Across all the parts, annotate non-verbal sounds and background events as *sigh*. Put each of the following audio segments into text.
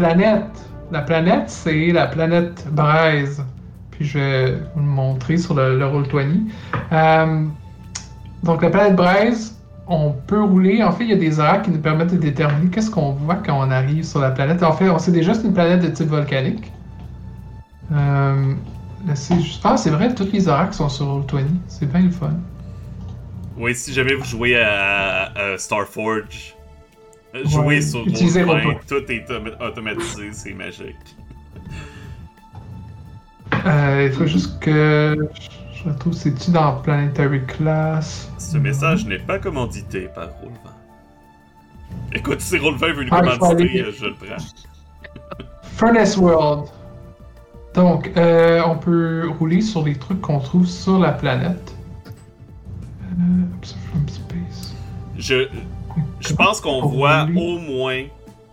Planète, la planète, c'est la planète Braise. Puis je vais vous le montrer sur le, le Roll20. Euh, donc la planète Braise, on peut rouler. En fait, il y a des horaires qui nous permettent de déterminer qu'est-ce qu'on voit quand on arrive sur la planète. En fait, on sait déjà que c'est une planète de type volcanique. Euh, c'est juste- Ah, c'est vrai, tous les horaires sont sur Roll20. C'est bien le fun. Oui, si jamais vous jouez à, à Starforge, euh, Ouais, sur utilisez Roll20, Roll20. tout est autom- automatisé, c'est magique. Euh, il faut juste que je retrouve, c'est-tu dans Planetary Class? Ce message n'est pas commandité par Roll20. Écoute, si Roll20 veut nous Ah, commanditer, je le prends. Furnace World. Donc, euh, on peut rouler sur les trucs qu'on trouve sur la planète. Euh, space. Je, je pense qu'on On voit rouler. au moins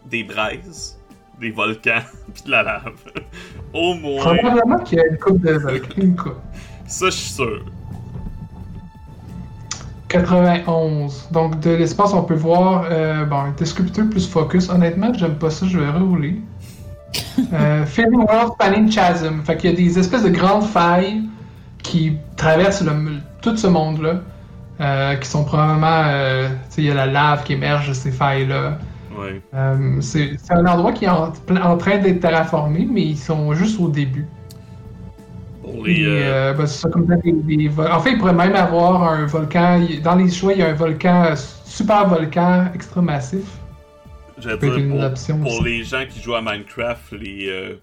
des braises, des volcans, *laughs* puis de la lave. au moins. Probablement qu'il y a une coupe de volcans. une coupe. Ça, je suis sûr. 91. Donc, de l'espace, on peut voir euh, bon, un descripteur plus focus. Honnêtement, j'aime pas ça, je vais rerouler. *laughs* euh, Filling World Spanning Chasm. Fait qu'il y a des espèces de grandes failles qui traversent le- tout ce monde-là. Euh, qui sont probablement. euh, il y a la lave qui émerge de ces failles-là. Ouais. Euh, c'est un endroit qui est en, en train d'être terraformé, mais ils sont juste au début. Pour les. Et, euh, ben, c'est ça, comme dans des, des vol- En fait, il pourrait même avoir un volcan. Dans les choix, il y a un volcan, super volcan extra massif. Être dire, une pour, option pour les gens qui jouent à Minecraft, les,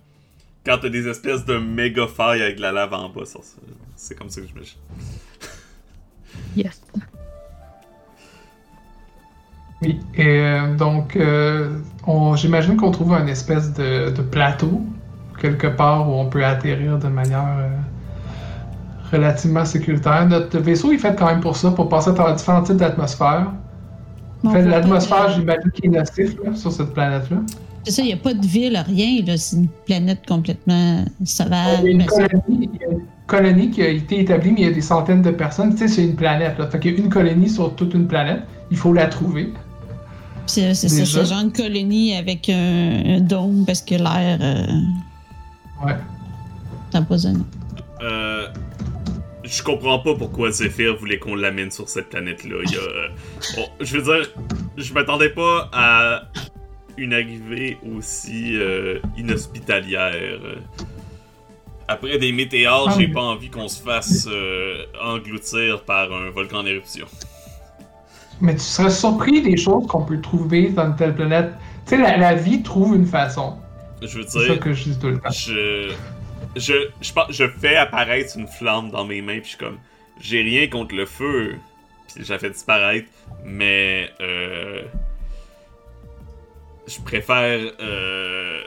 quand t'as des espèces de méga failles avec de la lave en bas, c'est comme ça que je me Yes. Oui. Et euh, donc, euh, j'imagine qu'on trouve un espèce de, de plateau, quelque part où on peut atterrir de manière euh, relativement sécuritaire. Notre vaisseau est fait quand même pour ça, pour passer à travers différents types d'atmosphères. L'atmosphère, j'imagine qu'il est nocif là, sur cette planète-là. C'est ça, il n'y a pas de ville, rien. C'est une planète complètement sauvage. Il y a une colonie, il y a une colonie qui a été établie, mais il y a des centaines de personnes. Tu sais, c'est une planète. Là. Fait qu'il y a une colonie sur toute une planète. Il faut la trouver. C'est c'est ça, c'est genre une colonie avec un, un dôme parce que l'air euh, Ouais. empoisonné. Euh, je comprends pas pourquoi Zephyr voulait qu'on l'amène sur cette planète-là. Il y a, euh, bon, je veux dire, je m'attendais pas à une arrivée aussi euh, inhospitalière. Après des météores, Ah, j'ai pas envie qu'on se fasse euh, engloutir par un volcan en éruption. Mais tu serais surpris des choses qu'on peut trouver dans une telle planète. Tu sais, la, la vie trouve une façon. Je veux C'est ça dire, que je dis tout le temps. je, je, je, je fais apparaître une flamme dans mes mains, puis je suis comme, j'ai rien contre le feu, puis je la fais disparaître, mais euh, je préfère, euh,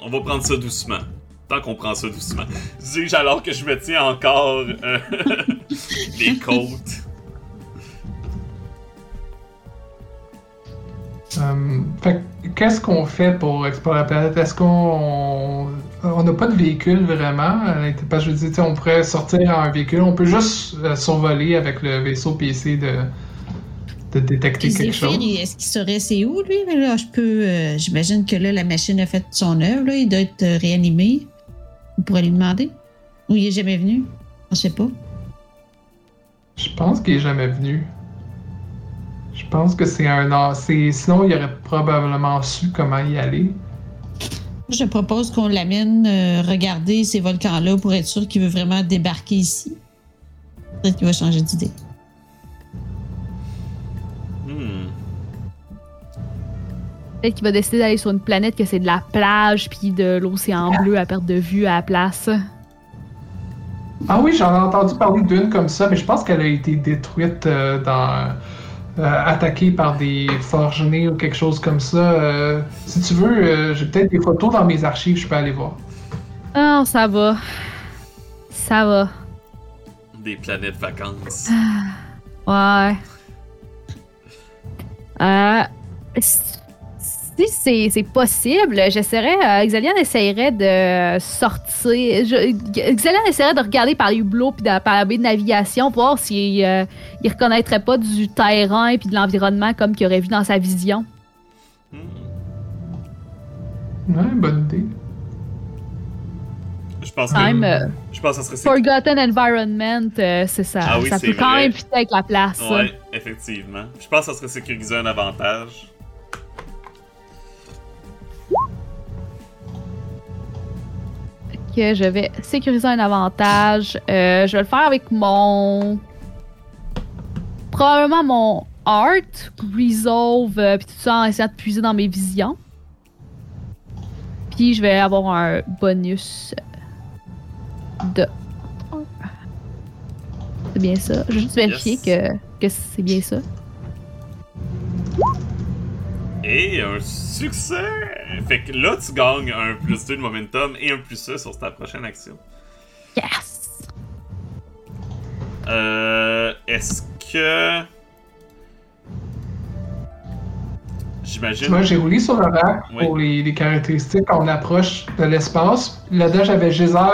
on va prendre ça doucement. Tant qu'on prend ça doucement. Dis-je alors que je me tiens encore euh, *laughs* les côtes? Euh, fait que, qu'est-ce qu'on fait pour explorer la planète? Est-ce qu'on on n'a pas de véhicule vraiment? Euh, Parce que je dis, on pourrait sortir en véhicule. On peut juste euh, survoler avec le vaisseau PC de, de détecter quelque chose. est-ce qu'il saurait c'est où, lui? Mais là, je peux. euh, J'imagine que là, la machine a fait son œuvre, là. Il doit être euh, réanimé. On pourrait lui demander. Ou il est jamais venu? On sait pas. Je pense qu'il est jamais venu. Je pense que c'est un an. Sinon, il aurait probablement su comment y aller. Je propose qu'on l'amène euh, regarder ces volcans-là pour être sûr qu'il veut vraiment débarquer ici. Peut-être qu'il va changer d'idée. Peut-être qu'il va décider d'aller sur une planète que c'est de la plage puis de l'océan bleu à perte de vue à la place. Ah oui, j'en ai entendu parler d'une comme ça, mais je pense qu'elle a été détruite euh, dans euh, attaqué par des forgenés ou quelque chose comme ça. Euh, si tu veux, euh, j'ai peut-être des photos dans mes archives, je peux aller voir. Ah, ça va. Ça va. Des planètes vacances. Ouais. Euh, si c'est c'est possible, j'essaierais. Euh, Xalian essayerait de sortir. Je, Xalian essaierait de regarder par les hublots puis de- par la baie de navigation pour voir s'il euh, il reconnaîtrait pas du terrain puis de l'environnement comme qu'il aurait vu dans sa vision. Hmm. Ouais, bonne idée. Je pense que, même, euh, je pense que ça serait Forgotten Environment, euh, c'est ça. Ah oui, ça c'est peut quand même fitter avec la place. ça. Ouais, effectivement. Je pense que ça serait sécuriser un avantage. Que je vais sécuriser un avantage. Euh, je vais le faire avec mon. Probablement mon art, resolve, euh, puis tout ça en essayant de puiser dans mes visions. Puis je vais avoir un bonus de. C'est bien ça. Je vais juste vérifier Yes. que, que c'est bien ça. Et un succès! Fait que là, tu gagnes un plus 2 de momentum et un plus 1 sur ta prochaine action. Yes! Euh. Est-ce que. J'imagine. Moi, j'ai roulé sur le rack Oui. pour les, les caractéristiques quand on approche de l'espace. Là-dedans, j'avais geyser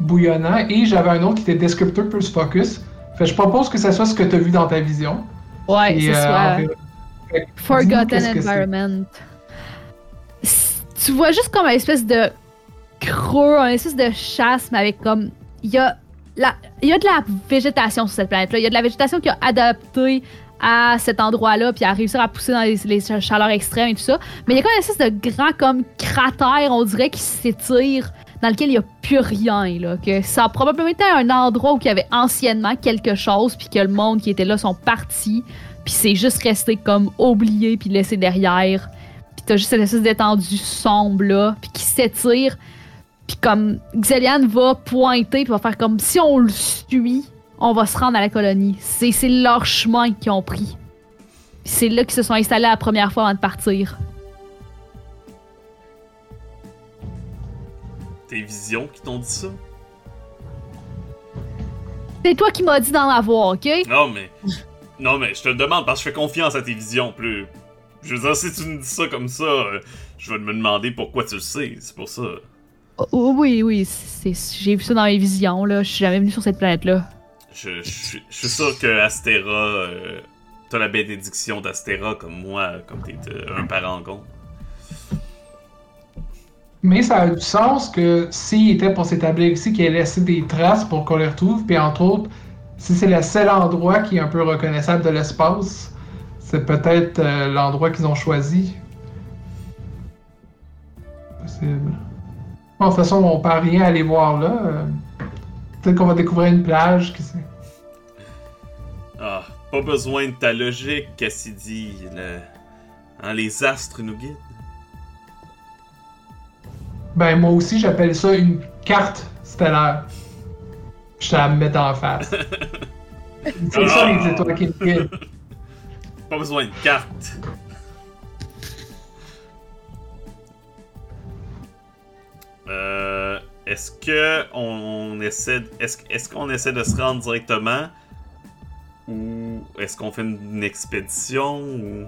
bouillonnant et j'avais un autre qui était descripteur plus focus. Fait que je propose que ça soit ce que tu as vu dans ta vision. Ouais, Et, c'est euh, ça. Forgotten. Environment. Tu vois juste comme une espèce de creux, un espèce de chasse, mais avec comme. Il y a, la, il y a de la végétation sur cette planète-là. Il y a de la végétation qui a adapté à cet endroit-là, puis à réussir à pousser dans les, les chaleurs extrêmes et tout ça. Mais il y a comme une espèce de grand comme cratère, on dirait, qui s'étire, dans lequel il n'y a plus rien. Là, que ça a probablement été un endroit où il y avait anciennement quelque chose, puis que le monde qui était là sont partis, puis c'est juste resté comme oublié, puis laissé derrière. Puis t'as juste cette espèce d'étendue sombre là, puis qui s'étire. Puis comme Xelian va pointer, puis va faire comme si on le suit, on va se rendre à la colonie. C'est c'est leur chemin qu'ils ont pris. C'est là qu'ils se sont installés la première fois avant de partir. Tes visions qui t'ont dit ça? C'est toi qui m'as dit d'en avoir, ok? Non, mais. Non, mais je te le demande parce que je fais confiance à tes visions. Plus. Je veux dire, si tu me dis ça comme ça, euh, je vais me demander pourquoi tu le sais. C'est pour ça. Oh, oui, oui, c'est- j'ai vu ça dans mes visions, là. Je suis jamais venu sur cette planète-là. Je, je suis- je suis sûr que Astéra. euh, T'as la bénédiction d'Astéra comme moi, comme t'es euh, un parangon. Mais ça a du sens que s'il était pour s'établir ici, qu'il ait laissé des traces pour qu'on les retrouve, puis entre autres, si c'est le seul endroit qui est un peu reconnaissable de l'espace, c'est peut-être euh, l'endroit qu'ils ont choisi. Possible. Bon, de toute façon, on perd rien à aller voir là. euh, Peut-être qu'on va découvrir une plage, qui sait. Ah, pas besoin de ta logique, Cassidy. Le... Hein, les astres nous guident. Ben, moi aussi, j'appelle ça une carte stellaire. Je la mets en face. *laughs* c'est ça, les étoiles qui me. *laughs* Pas besoin de carte. Euh, est-ce que on essaie, est-ce, qu'on essaie de se rendre directement? Ou est-ce qu'on fait une, une expédition ou?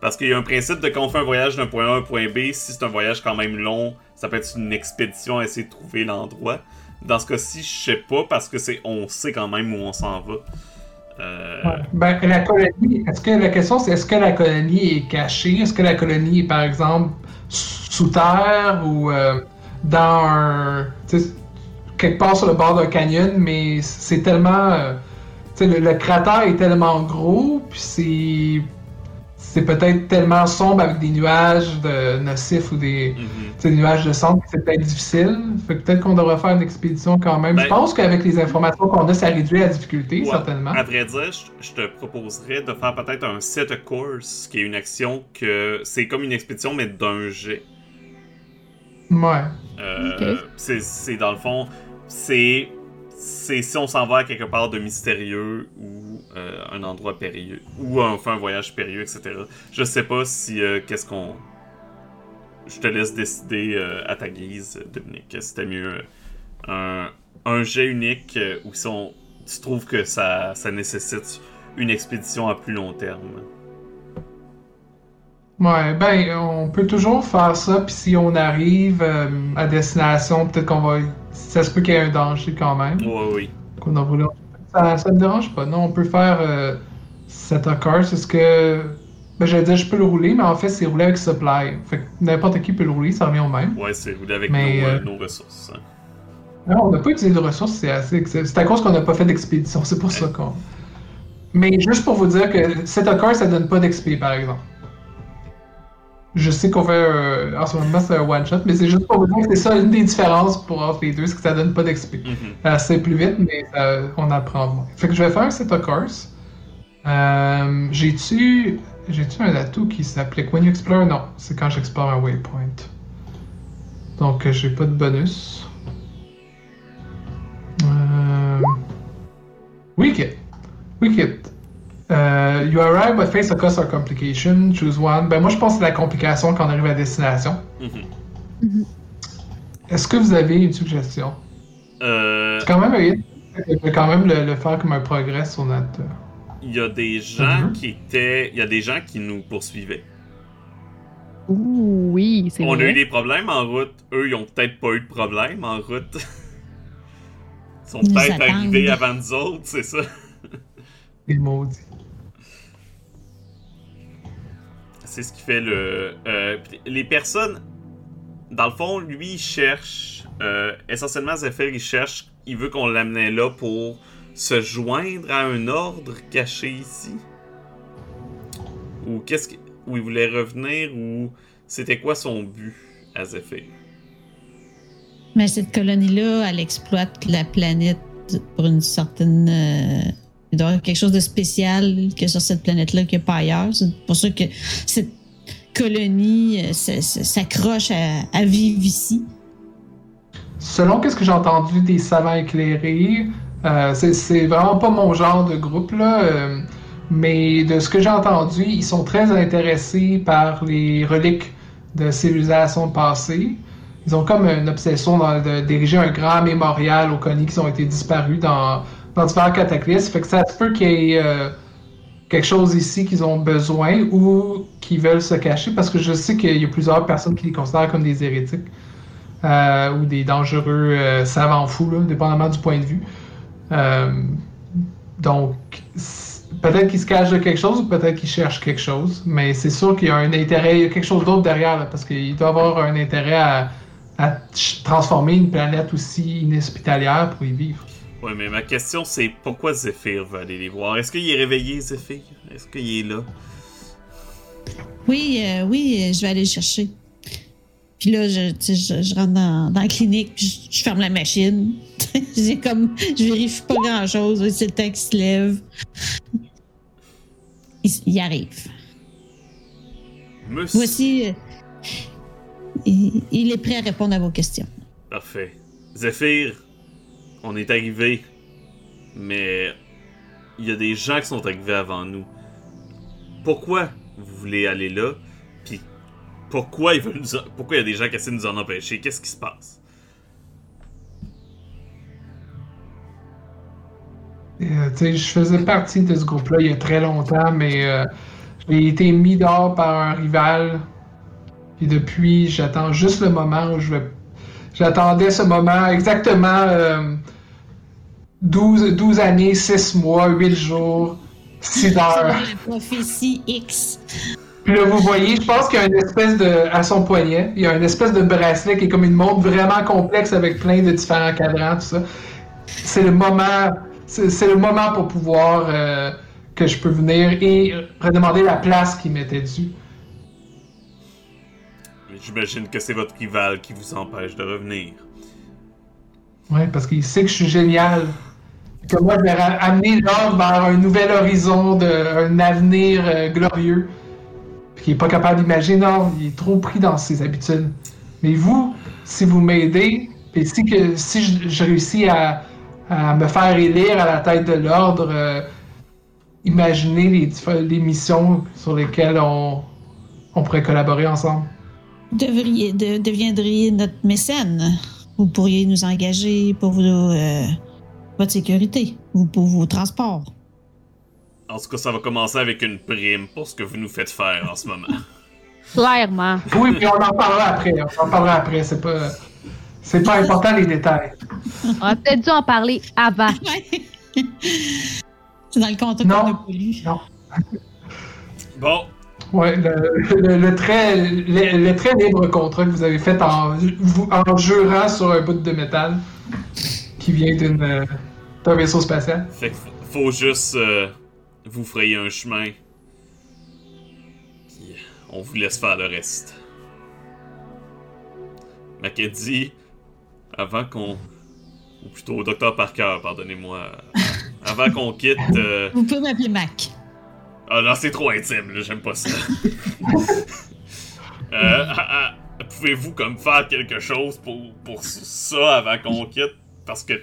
Parce qu'il y a un principe de quand on fait un voyage d'un point A à un point B, si c'est un voyage quand même long, ça peut être une expédition à essayer de trouver l'endroit. Dans ce cas-ci, je sais pas parce que c'est on sait quand même où on s'en va. Euh. Ben, la colonie, est-ce que la question c'est est-ce que la colonie est cachée? Est-ce que la colonie est par exemple sous terre ou euh, dans un. quelque part sur le bord d'un canyon, mais c'est tellement. euh, le, le cratère est tellement gros, puis c'est. C'est peut-être tellement sombre avec des nuages de nocifs ou des, mhm. des nuages de cendre que c'est peut-être difficile. Fait que peut-être qu'on devrait faire une expédition quand même. Ben- Je pense qu'avec les informations qu'on a, ça réduit la difficulté, Ouais. certainement. À vrai dire, je, je te proposerais de faire peut-être un set a course, qui est une action que c'est comme une expédition, mais d'un jet. Ouais. Euh, Ok. c'est, c'est dans le fond, c'est c'est si on s'en va à quelque part de mystérieux ou euh, un endroit périlleux ou on fait un voyage périlleux, etc. Je sais pas si euh, qu'est-ce qu'on. Je te laisse décider euh, à ta guise, Dominique. C'était mieux un, un jet unique ou si on, tu trouves que ça, ça nécessite une expédition à plus long terme? Ouais, ben, on peut toujours faire ça, puis si on arrive euh, à destination, peut-être qu'on va. Ça se peut qu'il y ait un danger quand même. Ouais, oui. Qu'on a voulu- Ça, ça me dérange pas. Non, on peut faire euh, cet occur. C'est ce que. Ben, j'allais dire, je peux le rouler, mais en fait, c'est rouler avec supply. Fait que n'importe qui peut le rouler, ça revient au même. Ouais, c'est rouler avec Mais, nos, euh, euh, nos ressources. hein. Non, on n'a pas utilisé de ressources, c'est assez. C'est à cause qu'on n'a pas fait d'expédition, c'est pour ça qu'on. Mais juste pour vous dire que cet occur, ça donne pas d'XP, par exemple. Je sais qu'on fait euh, en ce moment c'est un one shot, mais c'est juste pour vous dire que c'est ça une des différences pour entre les deux, c'est que ça donne pas d'XP. Mhm. Euh, c'est plus vite, mais ça- on apprend moins. Fait que je vais faire cet occurs. Euh, J'ai-tu j'ai-tu un atout qui s'appelait When you explore? Non, c'est quand j'explore un waypoint. Donc euh, j'ai pas de bonus. Euh... Wicked. Wicked. Euh, you arrive but face a cost or complication. Choose one. Ben moi je pense que c'est la complication quand on arrive à destination. Mhm. Est-ce que vous avez une suggestion? Euh, C'est quand même. Je vais quand même le, le faire comme un progrès sur notre. euh, Il y a des gens Mhm. qui étaient. Il y a des gens qui nous poursuivaient. Ouh, oui, c'est On vrai. a eu des problèmes en route. Eux, ils ont peut-être pas eu de problème en route. *laughs* Ils sont peut-être attendent. arrivés avant nous autres, c'est ça. *laughs* Les maudits. C'est ce qui fait le. euh, les personnes. Dans le fond, lui, il cherche. euh, essentiellement, Zephyr, il cherche. Il veut qu'on l'amenait là pour se joindre à un ordre caché ici. Ou qu'est-ce que. Ou il voulait revenir, ou. C'était quoi son but à Zephyr? Mais cette colonie-là, elle exploite la planète pour une certaine. euh, il doit quelque chose de spécial que sur cette planète-là qu'il n'y a pas ailleurs. C'est pour ça que cette colonie euh, s'accroche à, vivre ici. Selon qu'est-ce que j'ai entendu des savants éclairés, euh, c'est- vraiment pas mon genre de groupe là, euh, mais de ce que j'ai entendu, ils sont très intéressés par les reliques de civilisations passées. Ils ont comme une obsession dans- de diriger un grand mémorial aux colonies qui ont été disparues dans, dans divers cataclysmes. Fait que ça se peut qu'il y ait euh, quelque chose ici qu'ils ont besoin ou qu'ils veulent se cacher parce que je sais qu'il y a plusieurs personnes qui les considèrent comme des hérétiques euh, ou des dangereux euh, savants fous, dépendamment du point de vue. Donc, peut-être qu'ils se cachent de quelque chose ou peut-être qu'ils cherchent quelque chose, mais c'est sûr qu'il y a un intérêt, il y a quelque chose d'autre derrière, parce qu'il doit avoir un intérêt à, transformer une planète aussi inhospitalière pour y vivre. Ouais, mais ma question c'est pourquoi Zephyr veut aller les voir? Est-ce qu'il est réveillé, Zephyr? Est-ce qu'il est là? Oui, euh, oui, je vais aller le chercher. Puis là, je, rentre dans, dans la clinique, puis je, je ferme la machine. *laughs* J'ai comme, je vérifie pas grand-chose. C'est le temps qu'il se lève. Il, arrive. Monsieur. Voici. euh, il, il est prêt à répondre à vos questions. Parfait. Zephyr, on est arrivé, mais il y a des gens qui sont arrivés avant nous. Pourquoi vous voulez aller là? Puis pourquoi ils veulent nous pourquoi il y a des gens qui essaient de nous en empêcher? Qu'est-ce qui se passe? Euh, je faisais partie de ce groupe-là il y a très longtemps, mais euh, j'ai été mis dehors par un rival. Et depuis, j'attends juste le moment où je vais. J'attendais ce moment exactement euh, 12, 12 années, 6 mois, 8 jours, 6 heures. La prophétie X. Puis là, vous voyez, je pense qu'il y a une espèce de. à son poignet, il y a une espèce de bracelet qui est comme une montre vraiment complexe avec plein de différents cadrans, tout ça. C'est le moment. C'est le moment pour pouvoir. euh, que je peux venir et redemander la place qui m'était due. J'imagine que c'est votre rival qui vous empêche de revenir. Ouais, parce qu'il sait que je suis génial. Que moi, je vais amener l'ordre vers un nouvel horizon, un avenir euh, glorieux. Puis qu'il est pas capable d'imaginer, non, il est trop pris dans ses habitudes. Mais vous, si vous m'aidez, puis si, que, si je, réussis à, me faire élire à la tête de l'ordre, euh, imaginer les, les missions sur lesquelles on, pourrait collaborer ensemble. Devriez, de- deviendriez notre mécène. Vous pourriez nous engager pour vos, euh, votre sécurité ou pour vos transports. En tout cas, ça va commencer avec une prime pour ce que vous nous faites faire en ce moment. *laughs* Clairement. Oui, puis on en parlera après. On en parlera après. C'est pas, c'est pas important les détails. On aurait peut-être dû en parler avant. *laughs* C'est dans le contrat Non. qu'on n'a pas lu. Bon, Ouais, le, le- le très, le, le très libre contrat que vous avez fait en, en jurant sur un bout de métal qui vient d'une, euh, d'un vaisseau spatial. fait que faut juste euh, vous frayer un chemin. Puis on vous laisse faire le reste. Mackenzie, avant qu'on. Ou plutôt Docteur Parker, pardonnez-moi. Avant qu'on quitte. euh, Vous pouvez m'appeler Mac. Ah non, c'est trop intime, là, j'aime pas ça. euh, ah, ah, Pouvez-vous comme faire quelque chose pour, pour ça avant qu'on quitte? Parce que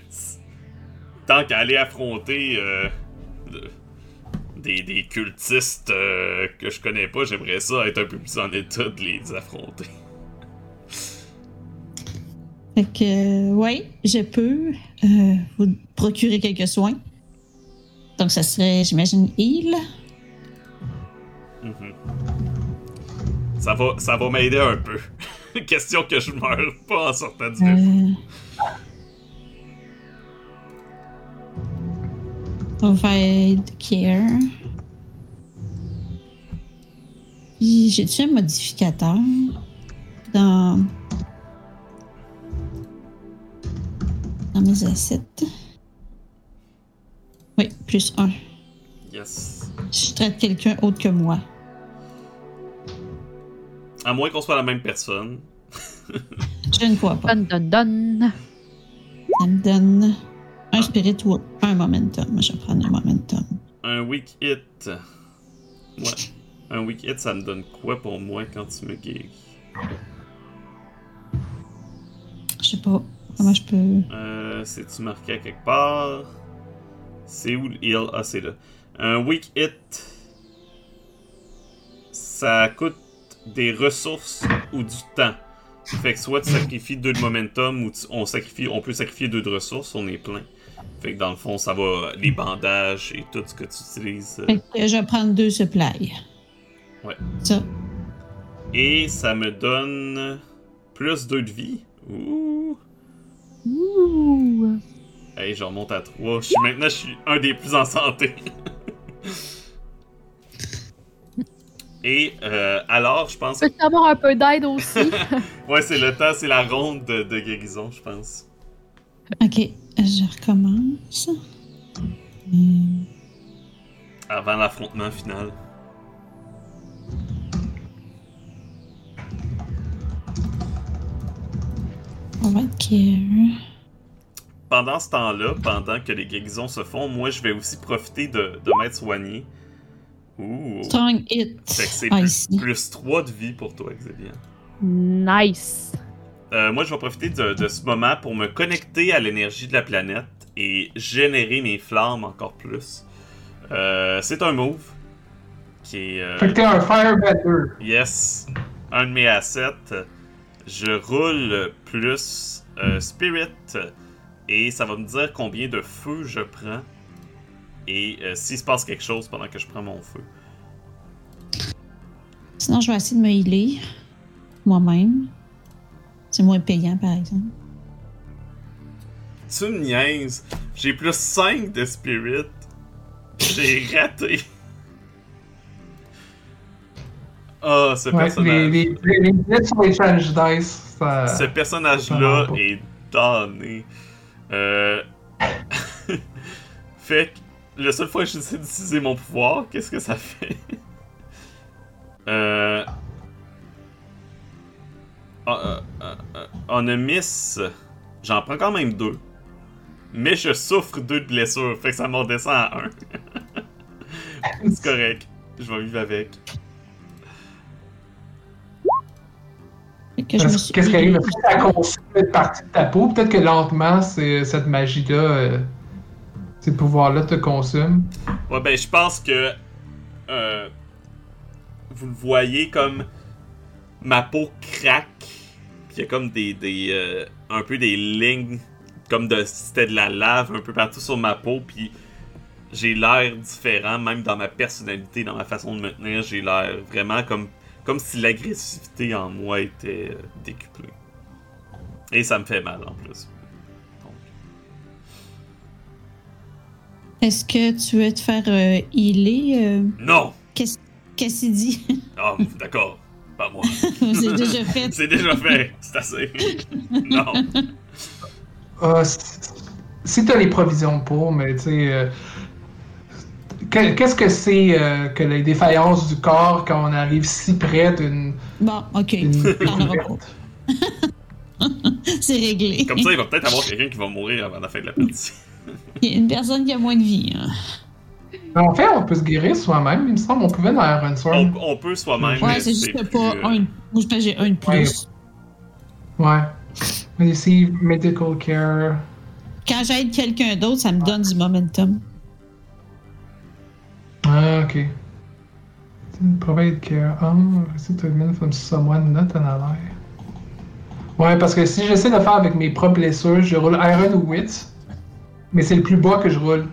tant qu'à aller affronter euh, de- des, des cultistes euh, que je connais pas, j'aimerais ça être un peu plus en état de les affronter. Fait que, euh, ouais, je peux euh, vous procurer quelques soins. Donc, ça serait, j'imagine, heal. Mhm. Ça va, ça va m'aider un peu. *laughs* Question que je meure pas en sortant du. Euh... Provide care. Puis, j'ai-tu un modificateur dans. dans mes assets? Oui, plus un. Yes. Je traite quelqu'un autre que moi. À moins qu'on soit la même personne. Je ne crois pas. Don, don, don. Ça me donne un spirit ou un momentum. Je vais prendre un momentum. Un weak hit. Ouais. Un weak hit, ça me donne quoi pour moi quand tu me guéris? Je sais pas comment je peux. Euh, C'est-tu marqué à quelque part? C'est où le heal? Ah, c'est là. Un weak hit. Ça coûte des ressources ou du temps. Fait que soit tu sacrifies deux de momentum ou tu- on, sacrifie, on peut sacrifier deux de ressources, on est plein. Fait que dans le fond, ça va. Les bandages et tout ce que tu utilises. euh, Fait que je vais prendre deux supplies. Ouais. Ça. Et ça me donne plus 2 de vie. Ouh. Ouh. Hey, je remonte à 3. Je suis, maintenant, je suis un des plus en santé. *laughs* Et euh, alors, je pense. Peux-tu avoir un peu d'aide aussi? *laughs* Ouais, c'est le temps, c'est la ronde de, de guérison, je pense. Ok, je recommence. Hmm. Avant l'affrontement final. Care. Pendant ce temps-là, pendant que les guérisons se font, moi, je vais aussi profiter de, de m'être soigné. Ouh. Strong hit. Fait que c'est Ah, plus, plus 3 de vie pour toi, Xavier. nice. Euh, moi, je vais profiter de, de ce moment pour me connecter à l'énergie de la planète et générer mes flammes encore plus. Euh, c'est un move qui est. euh, Fait que t'es un firebender. yes, un de mes assets. Je roule plus euh, spirit et ça va me dire combien de feu je prends et euh, s'il se passe quelque chose pendant que je prends mon feu. Sinon, je vais essayer de me healer moi-même. C'est moins payant, par exemple. Tu me niaises. J'ai plus 5 de spirit. J'ai *laughs* raté. Ah, ce Ouais, les, personnage. les, les, les billets sur les challenge dice, ça. Ce personnage-là est damné. Euh... *laughs* fait que la seule fois que j'essaie d'utiliser mon pouvoir, qu'est-ce que ça fait? euh... on a miss. J'en prends quand même deux. Mais je souffre deux de blessures, fait que ça m'en descend à un. *laughs* C'est correct. Je vais vivre avec. Qu'est-ce qui arrive? Ça consomme une partie de ta peau? Peut-être que lentement, c'est- cette magie-là, euh, ces pouvoirs-là te consument. Ouais, ben, je pense que. euh, vous le voyez comme. Ma peau craque. Il y a comme des. des euh, un peu des lignes. Comme de. si C'était de la lave un peu partout sur ma peau. Puis j'ai l'air différent, même dans ma personnalité, dans ma façon de me tenir. J'ai l'air vraiment comme. Comme si l'agressivité en moi était euh, décuplée. Et ça me fait mal en plus. Est-ce que tu veux te faire euh, healer? euh, non! Qu'est-ce qu'est-ce qu'il dit? Ah, d'accord. Pas moi. *laughs* C'est déjà fait. C'est déjà fait, c'est assez. non. Ah, si t'as les provisions pour, mais tu sais. euh, que- Qu'est-ce que c'est euh, que les défaillances du corps quand on arrive si près d'une. Bon, ok. *laughs* C'est réglé. Comme ça, il va peut-être avoir quelqu'un qui va mourir avant la fin de la partie. Il y a une personne qui a moins de vie. hein. En fait, on peut se guérir soi-même, il me semble. On pouvait dans Iron On, Storm. on peut soi-même. Ouais, c'est juste plus, pas euh, un. Moi, je que j'ai un de plus. Ouais. Mais ici, medical care. Quand j'aide quelqu'un d'autre, ça me donne du momentum. Ah, ok. Provide care. Ah, receive treatment from someone not an ally. Ouais, parce que si j'essaie de faire avec mes propres blessures, je roule Iron ou Wit. Mais c'est le plus bas que je roule.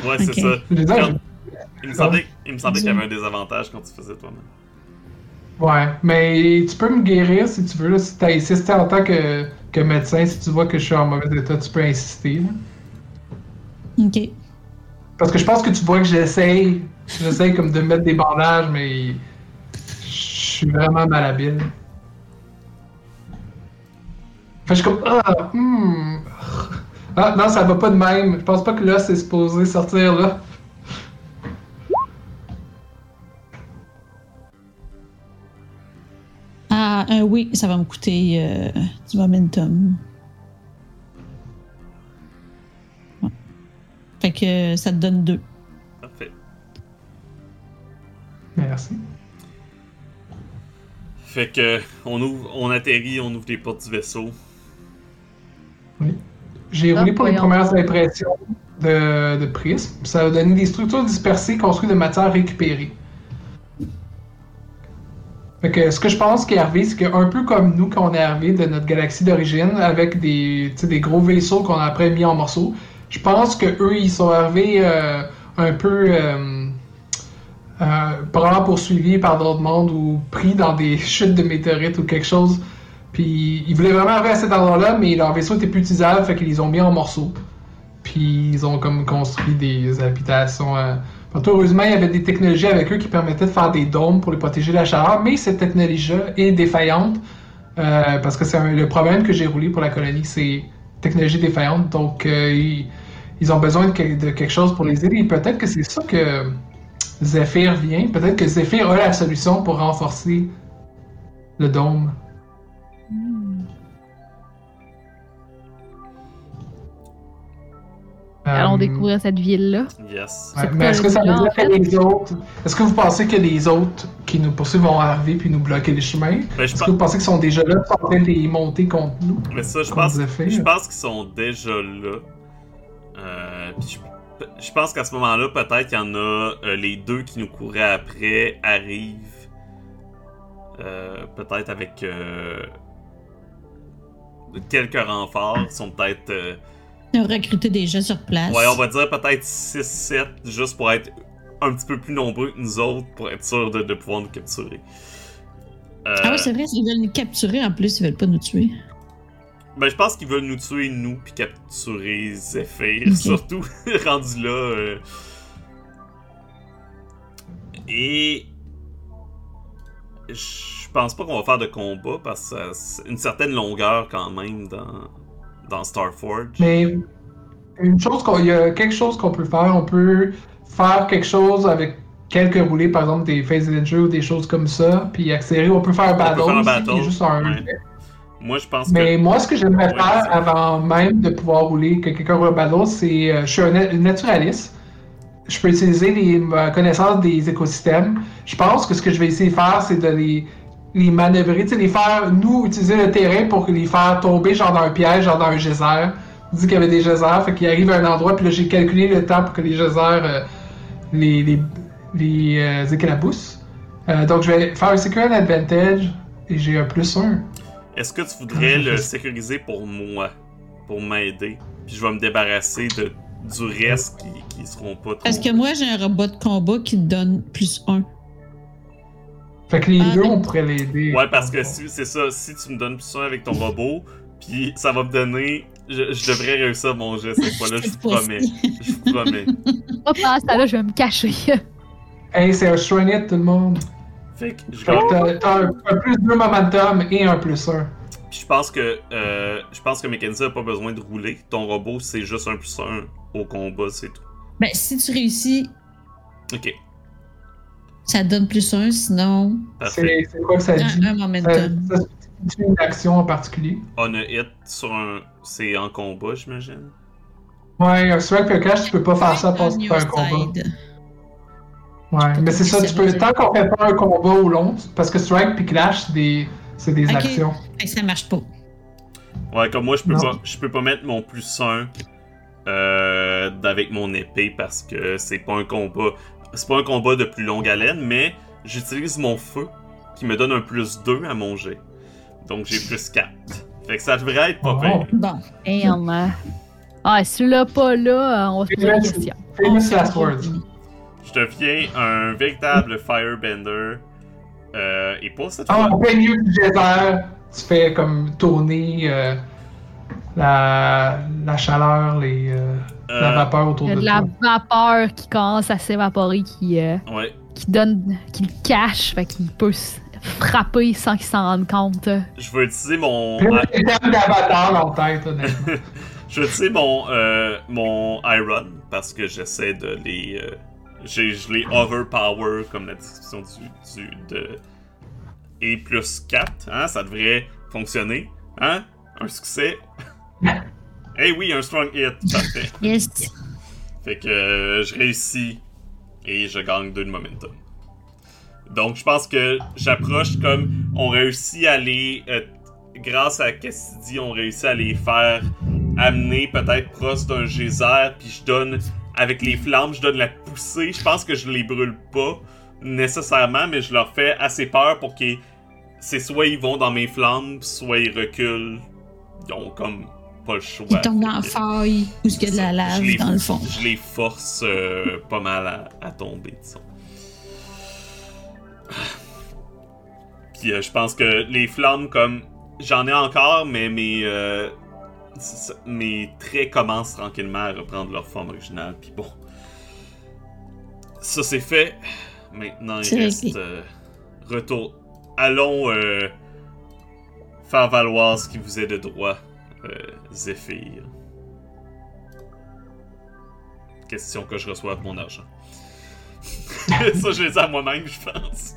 Ouais, c'est ça. Je veux dire, Quand- Il me semblait, il me semblait qu'il y avait un désavantage quand tu faisais toi-même. Ouais, mais tu peux me guérir si tu veux. Là, si tu insisté en tant que, que médecin, si tu vois que je suis en mauvais état, tu peux insister. là. Ok. Parce que je pense que tu vois que j'essaye. J'essaye comme de mettre des bandages, mais je suis vraiment malhabile. Fait que je suis comme Ah, hmm. Ah, non, ça va pas de même. Je pense pas que là, c'est supposé sortir là. Ah, un oui, ça va me coûter euh, du momentum. Ouais. Fait que ça te donne deux. Parfait. Merci. Fait que on ouvre, on atterrit, on ouvre les portes du vaisseau. J'ai roulé pour les premières impressions de, de prisme. Ça a donné des structures dispersées construites de matière récupérée. Fait que ce que je pense qui est arrivé, c'est qu'un peu comme nous quand on est arrivé de notre galaxie d'origine, avec des, gros vaisseaux qu'on a après mis en morceaux, je pense que eux ils sont arrivés euh, un peu euh, euh, poursuivis par d'autres mondes ou pris dans des *laughs* chutes de météorites ou quelque chose. Puis ils voulaient vraiment arriver à cet endroit-là, mais leur vaisseau était plus utilisable, fait qu'ils les ont mis en morceaux. Puis ils ont comme construit des habitations. Euh... Heureusement, il y avait des technologies avec eux qui permettaient de faire des dômes pour les protéger de la chaleur, mais cette technologie-là est défaillante euh, parce que c'est le problème que j'ai roulé pour la colonie, c'est technologie défaillante. Donc euh, ils, ont besoin de, de quelque chose pour les aider. Et peut-être que c'est ça que Zephyr vient. Peut-être que Zephyr a la solution pour renforcer le dôme. Allons Euh, découvrir cette ville-là. Yes. Ouais, mais est-ce que ça veut dire le que les autres. Est-ce que vous pensez que les autres qui nous poursuivent vont arriver puis nous bloquer les chemins? Ben, Est-ce que vous pensez qu'ils sont déjà là, sont en train de les monter contre nous? mais ça, je pense, fait, je là. pense qu'ils sont déjà là. Euh, puis je, je pense qu'à ce moment-là, peut-être qu'il y en a euh, les deux qui nous couraient après arrivent. euh, peut-être avec euh, quelques renforts. Ils sont peut-être. Recruté des gens sur place. Ouais, on va dire peut-être 6-7, juste pour être un petit peu plus nombreux que nous autres, pour être sûr de, de pouvoir nous capturer. Euh, Ah ouais, c'est vrai, ils veulent nous capturer en plus, ils veulent pas nous tuer. ben, je pense qu'ils veulent nous tuer, nous, puis capturer Zephyr, Ok. *laughs* surtout, *laughs* rendu là. euh. Et. Je pense pas qu'on va faire de combat, parce que c'est une certaine longueur quand même dans, dans Starforge. Mais une chose qu'on, il y a quelque chose qu'on peut faire, on peut faire quelque chose avec quelques roulés, par exemple des phase Ranger ou des choses comme ça, puis accélérer. On peut faire un battle, faire un battle, juste un. ouais. Moi, je pense Mais que. moi, ce que j'aimerais Ouais, faire c'est- avant même de pouvoir rouler, que quelqu'un roule un battle, c'est. euh, je suis un na- naturaliste. Je peux utiliser les ma connaissance des écosystèmes. Je pense que ce que je vais essayer de faire, c'est de les les manœuvrer, tu sais, les faire, nous, utiliser le terrain pour les faire tomber, genre dans un piège, genre dans un geyser. On dit qu'il y avait des geysers, fait qu'ils arrivent à un endroit, puis là, j'ai calculé le temps pour que les geysers euh, les, les, les euh, éclaboussent. Euh, donc, je vais faire un Secure Advantage, et j'ai un plus 1. Est-ce que tu voudrais Ah, le sécuriser pour moi, pour m'aider, puis je vais me débarrasser de, du reste qui, qui seront pas trop. Parce que moi, j'ai un robot de combat qui te donne plus un. Fait que les Ah, deux, on pourrait l'aider. Ouais, parce que si- c'est ça, si tu me donnes plus un avec ton robot, puis ça va me donner. Je, je devrais réussir mon jet cette fois-là, je vous C'est possible. promets. Je vous promets. *laughs* Moi, pendant ce temps-là, je vais me cacher. *laughs* Hey, c'est un shrine it, tout le monde. Fait que je que t'as- t'as un, un plus 2 momentum et un plus 1. Puis je pense que euh, je pense que Mackenzie a pas besoin de rouler. Ton robot, c'est juste un plus un au combat, c'est tout. Ben, si tu réussis, Ok, ça donne plus un, sinon. C'est c'est quoi que ça dit? un, un Ça, momentum. ça c'est une action en particulier? On a hit sur un. C'est en combat, j'imagine. Ouais, un strike et un cash, tu peux pas faire ça pour your faire un combat. Ouais, mais c'est ça, tu peux, tant qu'on fait pas un combat au long, parce que strike puis clash, c'est des, c'est actions. Que ça marche pas. Ouais, comme moi, je peux Non. pas, je peux pas mettre mon plus 1 euh, avec mon épée parce que c'est pas un combat. C'est pas un combat de plus longue haleine, mais j'utilise mon feu qui me donne un plus 2 à mon jet. Donc j'ai plus 4. Fait que ça devrait être pas Oh. pire. Bon. Damn. Ah, celui-là pas là, euh, on va se poser la question. Je deviens un véritable firebender. Euh, et pas cette Ah, fois. en plein milieu du désert, tu fais comme tourner euh, la, la chaleur, les, euh, la Euh, vapeur autour Il y a de de la toi. vapeur qui commence à s'évaporer, qui, euh, Ouais, qui donne, qui le cache, fait qu'il peut se frapper sans qu'il s'en rende compte. je vais utiliser mon. D'avatar la tête, honnêtement. *laughs* Je vais utiliser mon, euh, mon Iron parce que j'essaie de les. euh, j'ai- je les overpower comme la description du, du de. Et plus 4, hein, ça devrait fonctionner. Hein? Un succès. Eh oui, un strong hit. Parfait. *laughs* Yes. Fait que euh, je réussis et je gagne 2 de momentum. Donc je pense que j'approche comme on réussit à les. euh, grâce à Cassidy, on réussit à les faire amener peut-être proche d'un geyser, puis je donne. Avec les flammes, je donne la poussée. Je pense que je les brûle pas nécessairement, mais je leur fais assez peur pour qu'ils. C'est soit ils vont dans mes flammes, soit ils reculent. Ont comme pas le choix. Il tombe dans la faille où il y a de la lave les, dans le fond. Je les force euh, pas mal à, à tomber, disons. Puis euh, je pense que les flammes, comme. J'en ai encore, mais mes. euh, mes traits commencent tranquillement à reprendre leur forme originale. Puis bon. Ça c'est fait. Maintenant, il reste. retour. Allons faire valoir ce qui vous est de droit, euh, Zéphyr. Question que je reçoive mon argent. *laughs* ça, je l'ai dit à moi-même, je pense.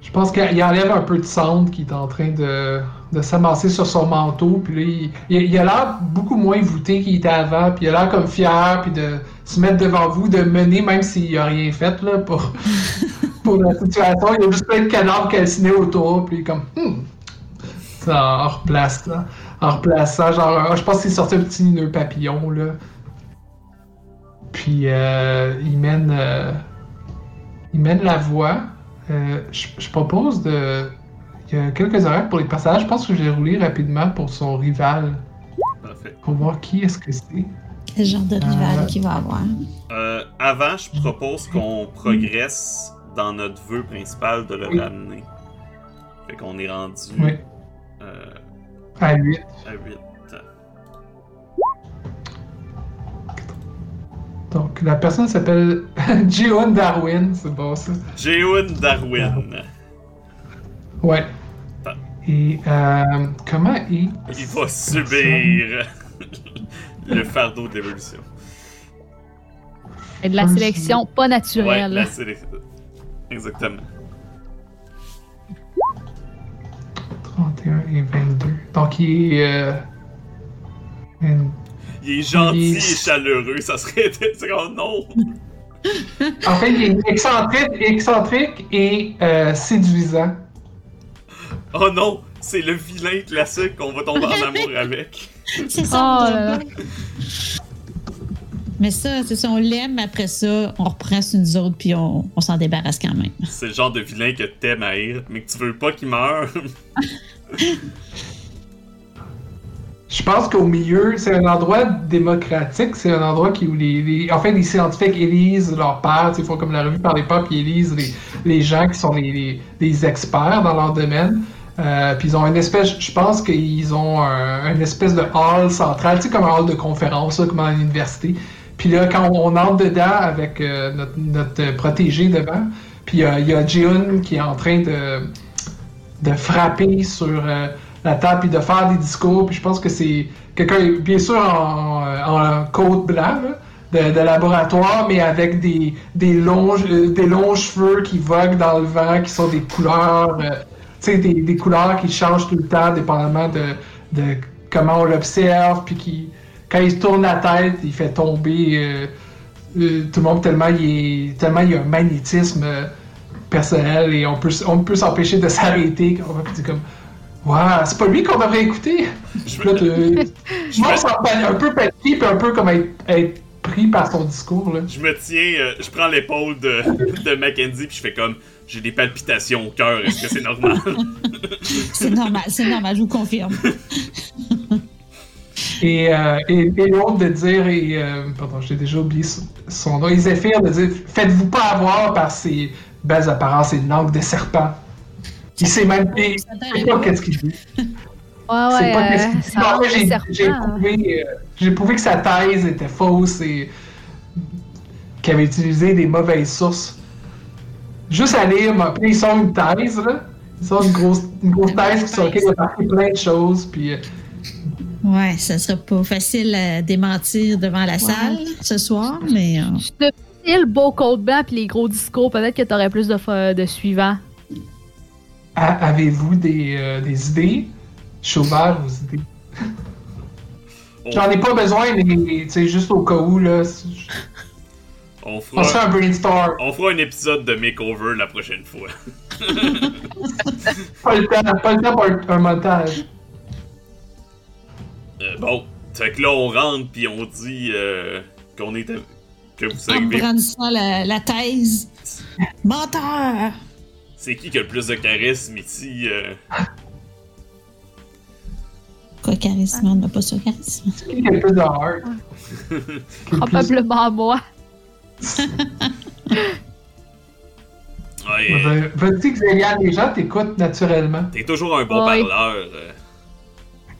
Je pense qu'il enlève un peu de cendre qui est en train de, de s'amasser sur son manteau. Puis là, il, il- a l'air beaucoup moins voûté qu'il était avant. Puis il a l'air comme fier, puis de se mettre devant vous, de mener, même s'il a rien fait là, pour, *laughs* pour la situation. Il y a juste plein de cadavres calcinés autour. Puis comme, hmm. Ça, en replaçant, en replaçant, genre, je pense qu'il sortait un petit nœud papillon, là. Puis euh, il mène, euh, il mène la voie. Euh, je, je propose de. Il y a quelques horaires pour les passages. Je pense que je vais rouler rapidement pour son rival. Parfait. Pour voir qui est-ce que c'est. Quel genre de rival Euh, qu'il va avoir. Euh, avant, je propose qu'on progresse dans notre vœu principal de le Oui. ramener. Fait qu'on est rendu Oui, euh, à 8. à 8. Donc, la personne s'appelle *laughs* Jeon Darwin. C'est bon ça. Jeun Darwin. Ouais. Ah. Et euh, comment il. Il va subir le fardeau de l'évolution. Et de la sélection pas Ouais, naturelle. la sélection. Exactement. 31 et 22. Donc, il est. Euh, une- Il est gentil Il- et chaleureux, ça serait. *laughs* Comme non! En fait, il est excentrique, excentrique et euh, séduisant. Oh non, c'est le vilain classique qu'on va tomber en amour *laughs* avec. C'est Oh ça. là là. Mais ça, c'est ça, on l'aime, mais après ça, on reprend sur nous autres, puis on, on s'en débarrasse quand même. C'est le genre de vilain que t'aimes haïr, mais que tu veux pas qu'il meure. *laughs* Je pense qu'au milieu, c'est un endroit démocratique, c'est un endroit qui, où les, les- en fait, les scientifiques élisent leurs pairs, tu sais, ils font comme la revue par les pairs, puis ils élisent les, les gens qui sont les, les- les experts dans leur domaine. Euh, puis ils ont une espèce, je pense qu'ils ont un, une espèce de hall central, tu sais, comme un hall de conférence, là, comme à l'université. Puis là, quand on, entre dedans avec euh, notre, protégé devant, puis il y a Jiun qui est en train de, de frapper sur euh, la table puis de faire des discours. Puis je pense que c'est quelqu'un, bien sûr, en, en côte blanc, de, laboratoire, mais avec des, des, longs, euh, des longs cheveux qui voguent dans le vent, qui sont des couleurs, euh, tu sais, des, des couleurs qui changent tout le temps, dépendamment de, de comment on l'observe, puis qui, quand il se tourne la tête, il fait tomber euh, euh, tout le monde tellement il est tellement il y a un magnétisme euh, personnel et on peut on peut s'empêcher de s'arrêter on va dire comme Waouh, c'est pas lui qu'on devrait écouter! Je là, me, *laughs* je pense un peu paniqué puis un peu comme être, être pris par son discours. Là. je me tiens, euh, je prends l'épaule de, *laughs* de Mackenzie, puis je fais comme j'ai des palpitations au cœur, est-ce que c'est normal? *laughs* C'est normal, c'est normal, je vous confirme. Et, euh, et, et l'autre de dire, et, euh, pardon, j'ai déjà oublié son- son nom, Zéphyr de dire Faites-vous pas avoir par ses belles apparences et langue de serpent. Il sait même pas qu'est-ce qu'il dit. *laughs* Ouais, C'est ouais, pas euh, ça Non, j'ai- hein. prouvé, euh, j'ai prouvé que sa thèse était fausse et qu'il avait utilisé des mauvaises sources. Juste à lire, ils sont une thèse, là. Ils sont une grosse, une grosse thèse sur laquelle il a marqué plein de choses, puis. Ouais, ça sera pas facile à démentir devant la salle ce soir, mais. euh, le beau code blanc puis les gros discours. Peut-être que t'aurais plus de, de suivants. Avez-vous des, euh, des idées? Je suis ouvert aux idées? On, J'en ai pas besoin, mais tu sais, juste au cas où, là. on On se fait fera, un brainstorm. on fera un épisode de Makeover la prochaine fois. *laughs* Pas le temps, pas le temps pour un, un montage. Bon, fait que là on rentre puis on dit euh, qu'on est que vous en arrivez. brandissant la, la thèse. Menteur! C'est qui qui a le plus de charisme ici euh? Quoi, charisme? On n'a pas ça, charisme. Qui a le plus de heart? *laughs* Probablement moi. *laughs* Ouais, Veux-tu que Zéliane, les gens t'écoutent naturellement? T'es toujours un bon Ouais. parleur. euh.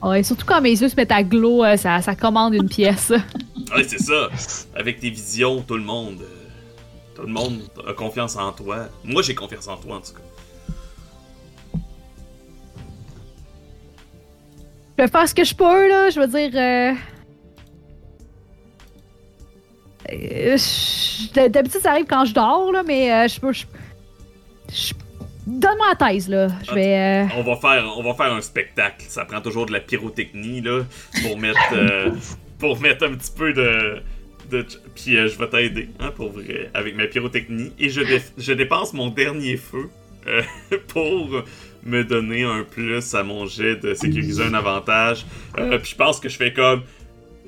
Ouais, surtout quand mes yeux se mettent à glow, euh, ça, ça commande une pièce. *laughs* Ouais, c'est ça. Avec tes visions, tout le monde. euh, tout le monde a confiance en toi. Moi, j'ai confiance en toi, en tout cas. Je vais faire ce que je peux, là. Je veux dire. Euh... euh, D'habitude, ça arrive quand je dors, là, mais euh, je peux. je- je- Donne-moi la thèse, là. Je vais. euh, On va faire, on va faire un spectacle. Ça prend toujours de la pyrotechnie là pour mettre, euh, *laughs* pour mettre un petit peu de, de puis euh, je vais t'aider, hein, pour vrai, avec ma pyrotechnie et je, dé- je dépense mon dernier feu euh, *laughs* pour me donner un plus à mon jet de sécuriser un avantage. Euh, puis je pense que je fais comme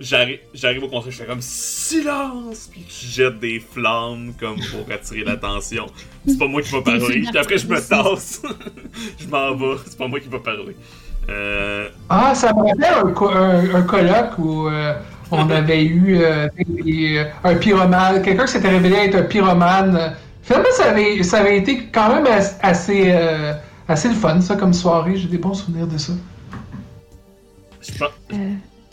J'arrive, j'arrive au conseil, je fais comme silence, puis je jette des flammes comme pour attirer l'attention. C'est pas moi qui va parler. Puis après je me tasse, *laughs* je m'en vais. C'est pas moi qui va parler. Euh, Ah, ça me rappelle un, co- un- un colloque où euh, on *laughs* avait eu euh, des- un pyromane, quelqu'un qui s'était révélé être un pyromane. Finalement, ça avait, ça avait été quand même as- assez, euh, assez le fun, ça, comme soirée. J'ai des bons souvenirs de ça. je, pense, euh,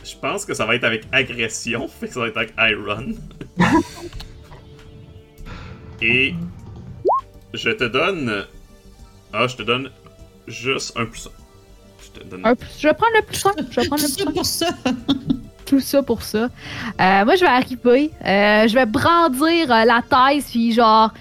je pense que ça va être avec agression, *laughs* fait que ça va être avec Iron. *laughs* Et je te donne. Ah, je te donne juste un plus un. Je te donne. un plus- Je vais prendre le plus un. Je vais prendre le Tout plus ça un. pour ça. *laughs* Tout ça pour ça. Euh, moi, je vais arriver. euh, je vais brandir euh, la thèse, puis genre.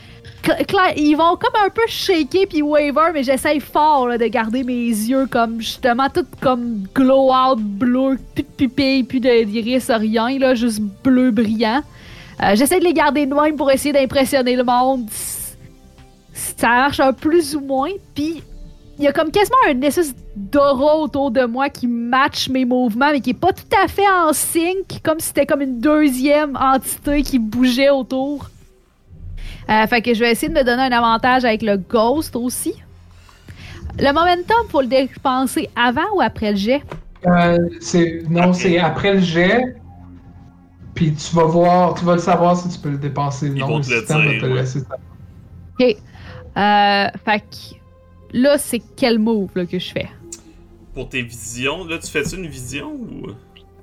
Ils vont comme un peu shaker puis waver, mais j'essaye fort de garder mes yeux comme justement tout comme glow out bleu, plus de pupilles, plus d'iris, rien, là, juste bleu brillant. Euh, J'essaie de les garder de même pour essayer d'impressionner le monde. Ça marche un plus ou moins. Puis il y a comme quasiment un espèce d'aura autour de moi qui match mes mouvements, mais qui est pas tout à fait en sync, comme si c'était comme une deuxième entité qui bougeait autour. Euh, fait que je vais essayer de me donner un avantage avec le Ghost aussi. Le momentum, faut le dépenser avant ou après le jet? Euh, c'est- non, c'est après le jet. Puis tu vas voir, tu vas le savoir si tu peux le dépenser ou non. vont Le système va te ouais. laisser savoir. Euh, fait que là, c'est quel move là, que je fais? Pour tes visions, là, tu fais-tu une vision ou?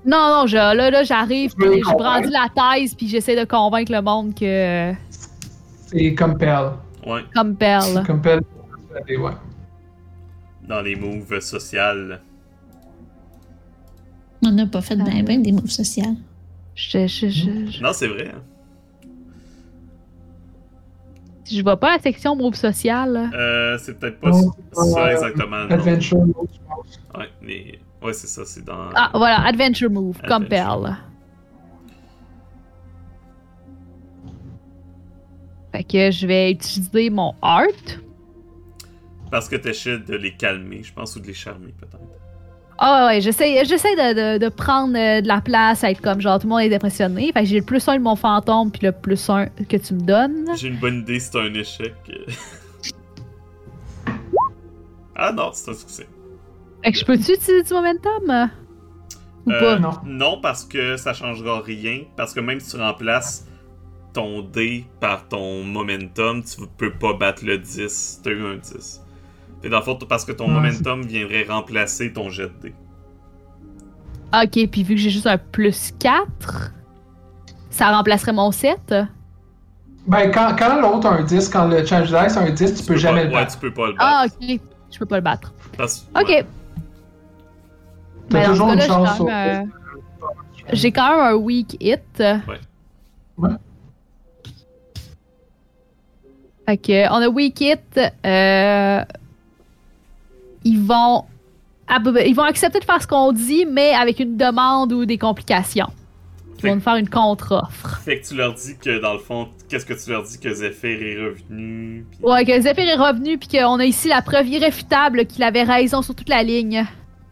Non, non, je, là, là j'arrive, je brandis la thèse, puis j'essaie de convaincre le monde que. C'est compel. Ouais. Compel. Ouais. dans les moves sociales. On n'a pas fait ben ben des moves sociales. Je, je, je, je, Non, c'est vrai. hein. je vois pas la section move social. Euh, c'est peut-être pas Non, ça euh, exactement. non. Adventure pense. Ouais, mais... ouais c'est ça, c'est dans. Ah, voilà, adventure move, Adventure. perle. Fait que je vais utiliser mon art. Parce que t'essaies de les calmer, je pense, ou de les charmer, peut-être. Ah ouais, j'essaie, j'essaie de, de, de prendre euh, de la place, à être comme genre tout le monde est impressionné. Fait que j'ai le plus 1 de mon fantôme, puis le plus 1 que tu me donnes. J'ai une bonne idée, c'est un échec. *laughs* ah non, c'est un succès. Fait que je peux-tu utiliser du momentum? Ou Euh, pas? Non. Non, parce que ça changera rien. Parce que même si tu remplaces ton dé par ton momentum, tu peux pas battre le 10. T'as eu un 10. Et dans le fond, parce que ton Ouais, momentum viendrait remplacer ton jet de dé. Ok, puis vu que j'ai juste un plus 4, ça remplacerait mon 7. Ben, quand, quand l'autre a un 10, quand le Change Dice a un 10, tu peux pas- jamais le Ouais, battre. tu peux pas le battre. Ah, ok. Je peux pas le battre. Parce- Ok. ouais. T'as toujours une chance j'ai sur quand même, euh, J'ai quand même un weak hit. Ouais. Fait que, on a weak hit. euh, ils vont. Ils vont accepter de faire ce qu'on dit, mais avec une demande ou des complications. Ils Fait vont nous faire une contre-offre. Fait que tu leur dis que dans le fond, qu'est-ce que tu leur dis que Zephyr est revenu? Ouais, que Zephyr est revenu, puis qu'on a ici la preuve irréfutable qu'il avait raison sur toute la ligne.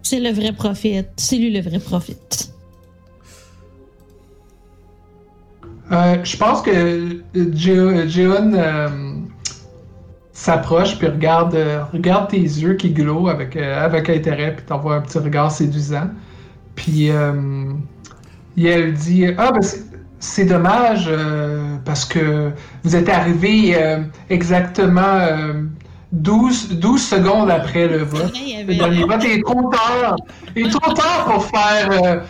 C'est le vrai prophète. C'est lui le vrai prophète. Euh, je pense que Jeon Jeon, euh, s'approche puis regarde, euh, regarde tes yeux qui glowent avec, euh, avec intérêt puis t'envoie un petit regard séduisant. Puis euh, et elle dit Ah, ben c'est- dommage parce que vous êtes arrivé exactement euh, 12, 12 secondes après le vote. *laughs* Le dernier est trop tard. Il est trop tard pour faire.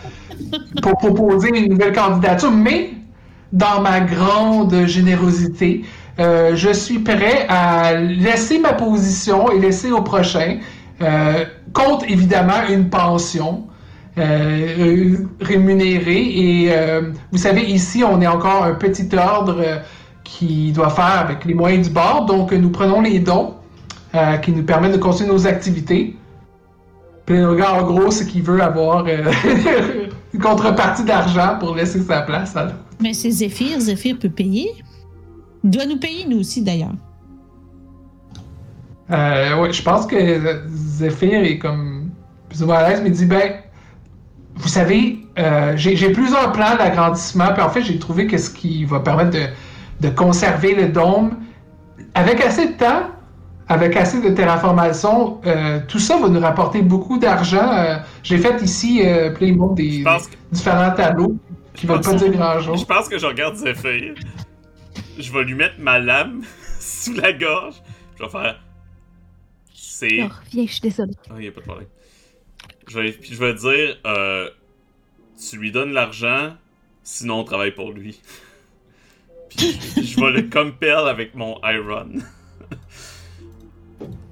pour proposer une nouvelle candidature, mais dans ma grande générosité, euh, je suis prêt à laisser ma position et laisser au prochain, euh, contre évidemment une pension. euh, rémunérée et vous savez ici on est encore un petit ordre qui doit faire avec les moyens du bord donc nous prenons les dons qui nous permettent de continuer nos activités gars, en gros, c'est qu'il veut avoir *laughs* une contrepartie d'argent pour laisser sa place. à l'autre. Mais c'est Zéphyr. Zéphyr peut payer. Doit nous payer, nous aussi, d'ailleurs. Euh, ouais, je pense que Zephyr est comme plus ou moins à l'aise, mais il dit ben, vous savez, euh, j'ai plusieurs plans d'agrandissement, puis en fait, j'ai trouvé que ce qui va permettre de, de conserver le dôme avec assez de temps, avec assez de terraformation, euh, tout ça va nous rapporter beaucoup d'argent. Euh, j'ai fait ici, euh, montre des que- différents tableaux qui ne veulent pas dire grand-chose. Je pense que je regarde Zephyr. Je vais lui mettre ma lame *laughs* sous la gorge. Je vais faire. C'est. Oh, viens, je suis désolée. Ah, y a pas de problème. Je vais, puis je vais dire, euh, tu lui donnes l'argent, sinon on travaille pour lui. *laughs* Puis je vais le *laughs* compel avec mon iron.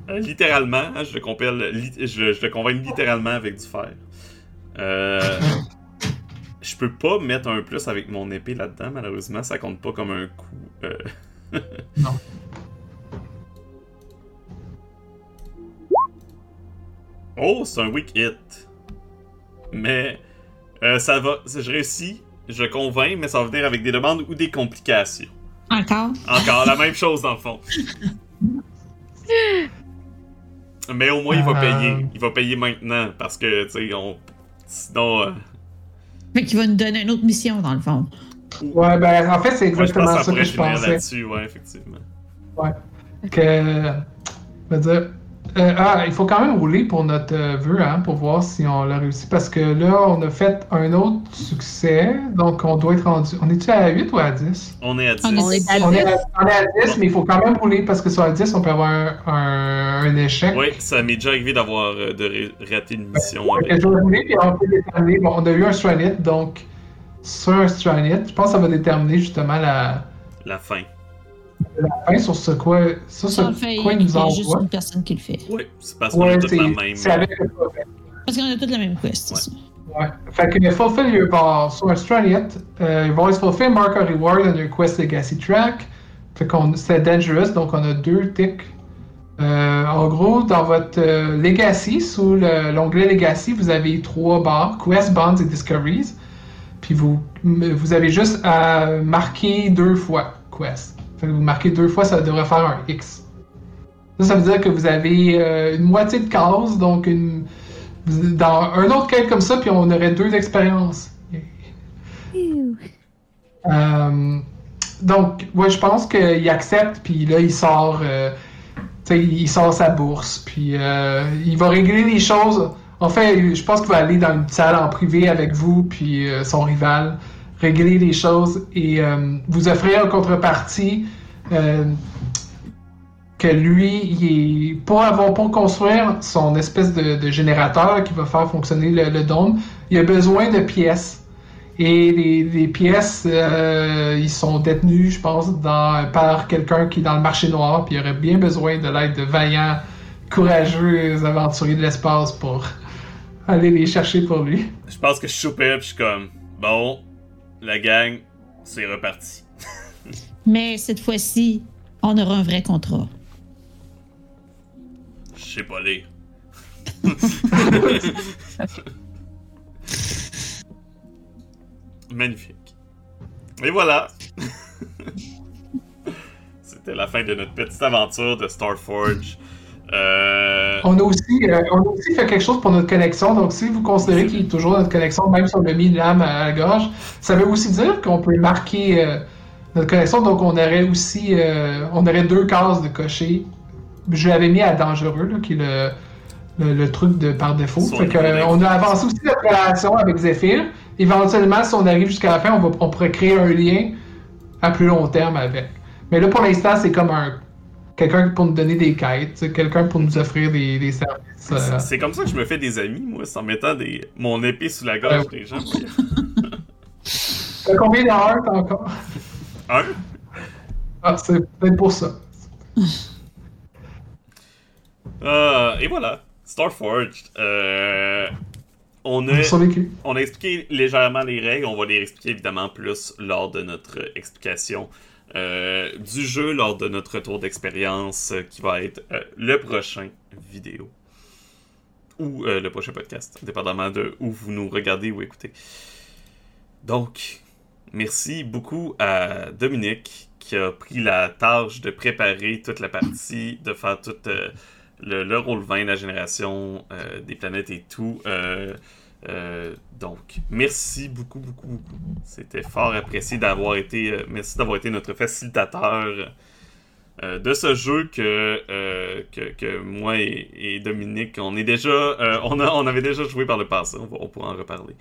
Littéralement, hein, je le compelle, lit- je, je le convainc littéralement avec du fer. Euh, je peux pas mettre un plus avec mon épée là-dedans, malheureusement, ça compte pas comme un coup. euh. *laughs* Non. Oh, c'est un weak hit. Mais euh, ça va. Je réussis. je convainc, mais ça va venir avec des demandes ou des complications. Encore? Encore la même chose dans le fond. *laughs* Mais au moins, il va Euh. payer. Il va payer maintenant parce que, tu sais, on. Sinon. euh, Fait qu'il va nous donner une autre mission, dans le fond. Ouais, ben, en fait, c'est ouais, je pense exactement que ça ça que je pensais. là-dessus, ouais, effectivement. que. Je veux dire. Euh, ah, il faut quand même rouler pour notre euh, vœu, hein, pour voir si on l'a réussi. Parce que là, on a fait un autre succès. Donc, on doit être rendu. On est-tu à 8 ou à 10 On est à 10. On est à on est, 10. à, on est à 10, mais il faut quand même rouler parce que sur un 10, on peut avoir un, un, un échec. Oui, ça m'est déjà arrivé d'avoir euh, de ra- rater une mission avec. puis on peut déterminer. Bon, on a eu un Stranit, donc sur un Stranit, je pense que ça va déterminer justement la, la fin. La fin sur ce quoi, sur ce Ça, on le fait, quoi il il nous a juste envoie. une personne qui le fait. Oui, c'est parce qu'on Ouais, a toutes la même. c'est avec le prophète. Parce qu'on a toutes la même quest, c'est ça. Ouais. Fait que Fulfill Your Bar sur un Straniet, euh, you've always fulfilled mark a reward on your quest legacy track. Fait qu'on c'est dangerous, donc on a deux ticks. Euh, en gros, dans votre euh, Legacy, sous le- l'onglet Legacy, vous avez trois barres, Quest, Bonds et Discoveries. Puis vous, vous avez juste à marquer deux fois Quest. Fait que vous marquez deux fois, ça devrait faire un X. Ça, ça veut dire que vous avez euh, une moitié de case, donc une, dans un autre quête comme ça, puis on aurait deux expériences. Euh, donc, ouais, je pense qu'il accepte, puis là, il sort, euh, il sort sa bourse, puis il va régler les choses. En fait, je pense qu'il va aller dans une salle en privé avec vous, puis son rival, régler les choses et euh, vous offrir en contrepartie euh, que lui, il est, pour avoir pour construire son espèce de, générateur qui va faire fonctionner le, dôme, il a besoin de pièces. Et les, pièces, euh, ils sont détenus, je pense, par quelqu'un qui est dans le marché noir, puis il aurait bien besoin de l'aide de vaillants, courageux aventuriers de l'espace pour *laughs* aller les chercher pour lui. Je pense que je suis puis je suis comme. Bon, la gang, c'est reparti. Mais cette fois-ci, on aura un vrai contrat. Je sais pas lire. *laughs* Magnifique. Et voilà. C'était la fin de notre petite aventure de Starforge. Euh... On a, aussi, euh, on a aussi fait quelque chose pour notre connexion. Donc, si vous considérez qu'il y a toujours notre connexion, même si on a mis une lame à la gorge, ça veut aussi dire qu'on peut marquer euh, notre connexion. Donc, on aurait aussi on aurait deux cases de cocher. Je l'avais mis à dangereux, là, qui est le, le, le truc de par défaut. Fait que, on a avancé aussi notre relation avec Zephyr. Éventuellement, si on arrive jusqu'à la fin, on, va, on pourrait créer un lien à plus long terme avec. Mais là, pour l'instant, c'est comme un quelqu'un pour nous donner des quêtes, quelqu'un pour nous offrir des, des services. euh, C'est- comme ça que je me fais des amis, moi, en mettant des... mon épée sous la gorge Ouais. des gens. T'as combien d'heures t'as encore? Un? Ah, c'est peut-être pour ça. Euh, et voilà, Starforged. Euh, on a... On a expliqué légèrement les règles, on va les expliquer évidemment plus lors de notre explication euh, du jeu, lors de notre retour d'expérience euh, qui va être euh, le prochain vidéo. Ou euh, le prochain podcast, dépendamment de où vous nous regardez ou écoutez. Donc, merci beaucoup à Dominique qui a pris la tâche de préparer toute la partie, de faire tout le, le rôle 20, la génération des planètes et tout. Euh, donc, merci beaucoup, beaucoup, beaucoup. C'était fort apprécié d'avoir été. euh, merci d'avoir été notre facilitateur euh, de ce jeu que, que, que moi et, et Dominique, on est déjà. on, a, on avait déjà joué par le passé. On, va, on pourra en reparler.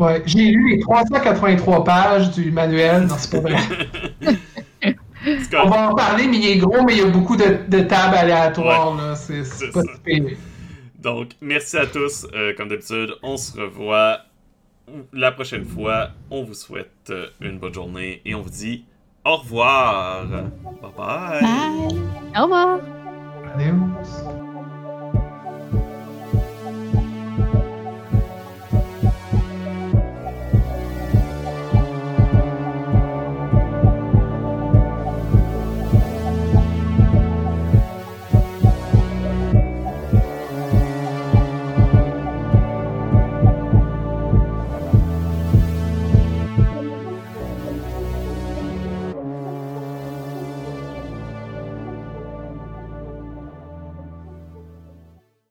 Ouais, j'ai lu les 383 pages du manuel. Non, c'est pas vrai. *laughs* On va en parler, mais il est gros, mais il y a beaucoup de, de tables aléatoires. là. C'est pas si. Donc, merci à tous. Euh, comme d'habitude, on se revoit la prochaine fois. On vous souhaite euh, une bonne journée et on vous dit au revoir. Bye bye. Bye! Au revoir! Adios.